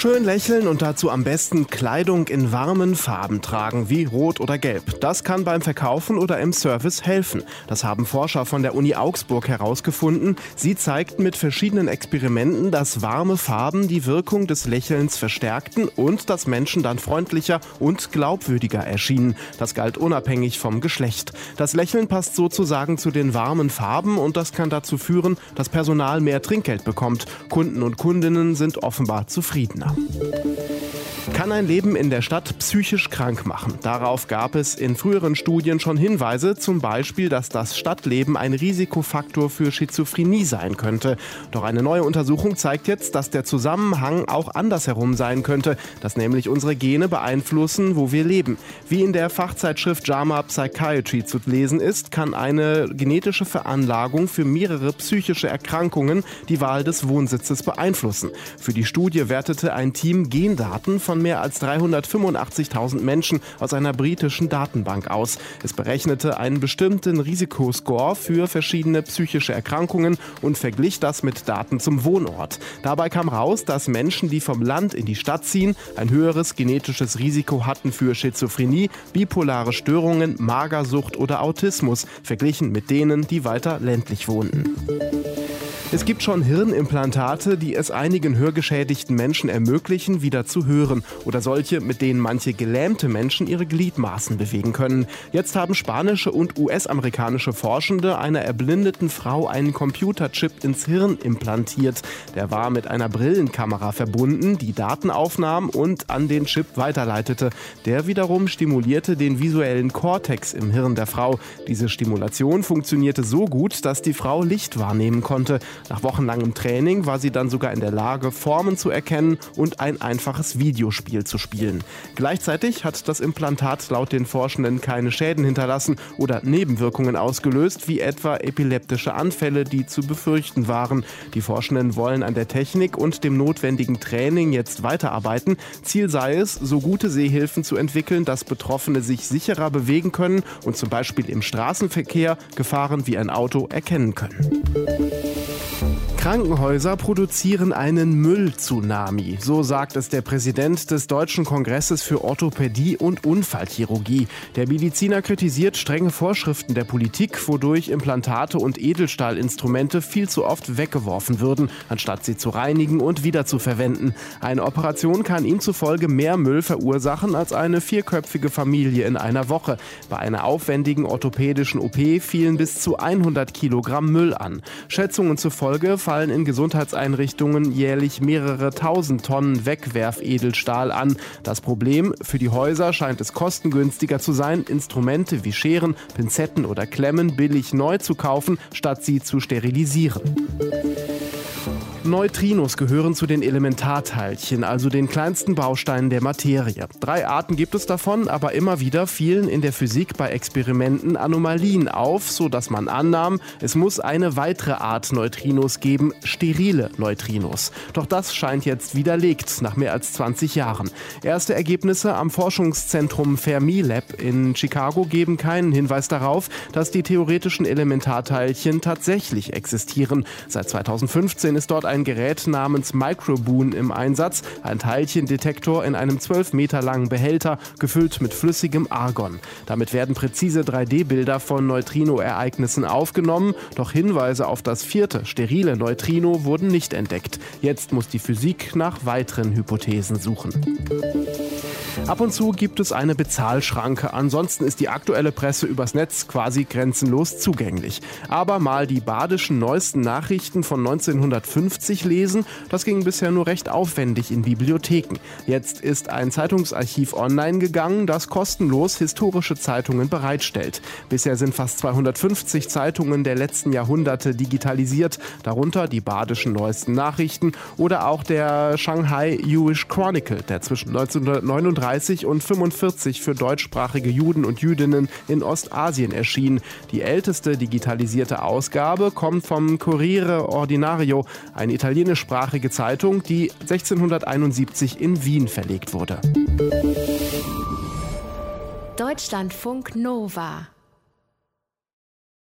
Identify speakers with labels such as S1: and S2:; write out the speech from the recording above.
S1: Schön lächeln und dazu am besten Kleidung in warmen Farben tragen, wie Rot oder Gelb. Das kann beim Verkaufen oder im Service helfen. Das haben Forscher von der Uni Augsburg herausgefunden. Sie zeigten mit verschiedenen Experimenten, dass warme Farben die Wirkung des Lächelns verstärkten und dass Menschen dann freundlicher und glaubwürdiger erschienen. Das galt unabhängig vom Geschlecht. Das Lächeln passt sozusagen zu den warmen Farben und das kann dazu führen, dass Personal mehr Trinkgeld bekommt. Kunden und Kundinnen sind offenbar zufriedener. Kann ein Leben in der Stadt psychisch krank machen? Darauf gab es in früheren Studien schon Hinweise, zum Beispiel, dass das Stadtleben ein Risikofaktor für Schizophrenie sein könnte. Doch eine neue Untersuchung zeigt jetzt, dass der Zusammenhang auch andersherum sein könnte, dass nämlich unsere Gene beeinflussen, wo wir leben. Wie in der Fachzeitschrift JAMA Psychiatry zu lesen ist, kann eine genetische Veranlagung für mehrere psychische Erkrankungen die Wahl des Wohnsitzes beeinflussen. Für die Studie wertete ein Team Gendaten von mehr als 385.000 Menschen aus einer britischen Datenbank aus. Es berechnete einen bestimmten Risikoscore für verschiedene psychische Erkrankungen und verglich das mit Daten zum Wohnort. Dabei kam raus, dass Menschen, die vom Land in die Stadt ziehen, ein höheres genetisches Risiko hatten für Schizophrenie, bipolare Störungen, Magersucht oder Autismus, verglichen mit denen, die weiter ländlich wohnten. Es gibt schon Hirnimplantate, die es einigen hörgeschädigten Menschen ermöglichen, wieder zu hören oder solche, mit denen manche gelähmte Menschen ihre Gliedmaßen bewegen können. Jetzt haben spanische und US-amerikanische Forschende einer erblindeten Frau einen Computerchip ins Hirn implantiert. Der war mit einer Brillenkamera verbunden, die Daten aufnahm und an den Chip weiterleitete. Der wiederum stimulierte den visuellen Kortex im Hirn der Frau. Diese Stimulation funktionierte so gut, dass die Frau Licht wahrnehmen konnte. Nach wochenlangem Training war sie dann sogar in der Lage, Formen zu erkennen und ein einfaches Videospiel zu spielen. Gleichzeitig hat das Implantat laut den Forschenden keine Schäden hinterlassen oder Nebenwirkungen ausgelöst, wie etwa epileptische Anfälle, die zu befürchten waren. Die Forschenden wollen an der Technik und dem notwendigen Training jetzt weiterarbeiten. Ziel sei es, so gute Sehhilfen zu entwickeln, dass Betroffene sich sicherer bewegen können und zum Beispiel im Straßenverkehr Gefahren wie ein Auto erkennen können. Krankenhäuser produzieren einen Müll-Tsunami, so sagt es der Präsident des Deutschen Kongresses für Orthopädie und Unfallchirurgie. Der Mediziner kritisiert strenge Vorschriften der Politik, wodurch Implantate und Edelstahlinstrumente viel zu oft weggeworfen würden, anstatt sie zu reinigen und wiederzuverwenden. Eine Operation kann ihm zufolge mehr Müll verursachen als eine vierköpfige Familie in einer Woche. Bei einer aufwendigen orthopädischen OP fielen bis zu 100 Kilogramm Müll an. Schätzungen zufolge fallen in Gesundheitseinrichtungen jährlich mehrere tausend Tonnen Wegwerfedelstahl an. Das Problem, für die Häuser scheint es kostengünstiger zu sein, Instrumente wie Scheren, Pinzetten oder Klemmen billig neu zu kaufen, statt sie zu sterilisieren. Neutrinos gehören zu den Elementarteilchen, also den kleinsten Bausteinen der Materie. Drei Arten gibt es davon, aber immer wieder fielen in der Physik bei Experimenten Anomalien auf, so dass man annahm, es muss eine weitere Art Neutrinos geben, sterile Neutrinos. Doch das scheint jetzt widerlegt nach mehr als 20 Jahren. Erste Ergebnisse am Forschungszentrum Fermi-Lab in Chicago geben keinen Hinweis darauf, dass die theoretischen Elementarteilchen tatsächlich existieren. Seit 2015 ist dort ein Gerät namens Microboon im Einsatz, ein Teilchendetektor in einem 12 Meter langen Behälter, gefüllt mit flüssigem Argon. Damit werden präzise 3D-Bilder von Neutrino-Ereignissen aufgenommen, doch Hinweise auf das vierte, sterile Neutrino wurden nicht entdeckt. Jetzt muss die Physik nach weiteren Hypothesen suchen. Ab und zu gibt es eine Bezahlschranke, ansonsten ist die aktuelle Presse übers Netz quasi grenzenlos zugänglich. Aber mal die badischen neuesten Nachrichten von 1950 lesen, das ging bisher nur recht aufwendig in Bibliotheken. Jetzt ist ein Zeitungsarchiv online gegangen, das kostenlos historische Zeitungen bereitstellt. Bisher sind fast 250 Zeitungen der letzten Jahrhunderte digitalisiert, darunter die badischen neuesten Nachrichten oder auch der Shanghai Jewish Chronicle, der zwischen 1939 30 und 45 für deutschsprachige Juden und Jüdinnen in Ostasien erschien. Die älteste digitalisierte Ausgabe kommt vom Corriere Ordinario, eine italienischsprachige Zeitung, die 1671 in Wien verlegt wurde.
S2: Deutschlandfunk Nova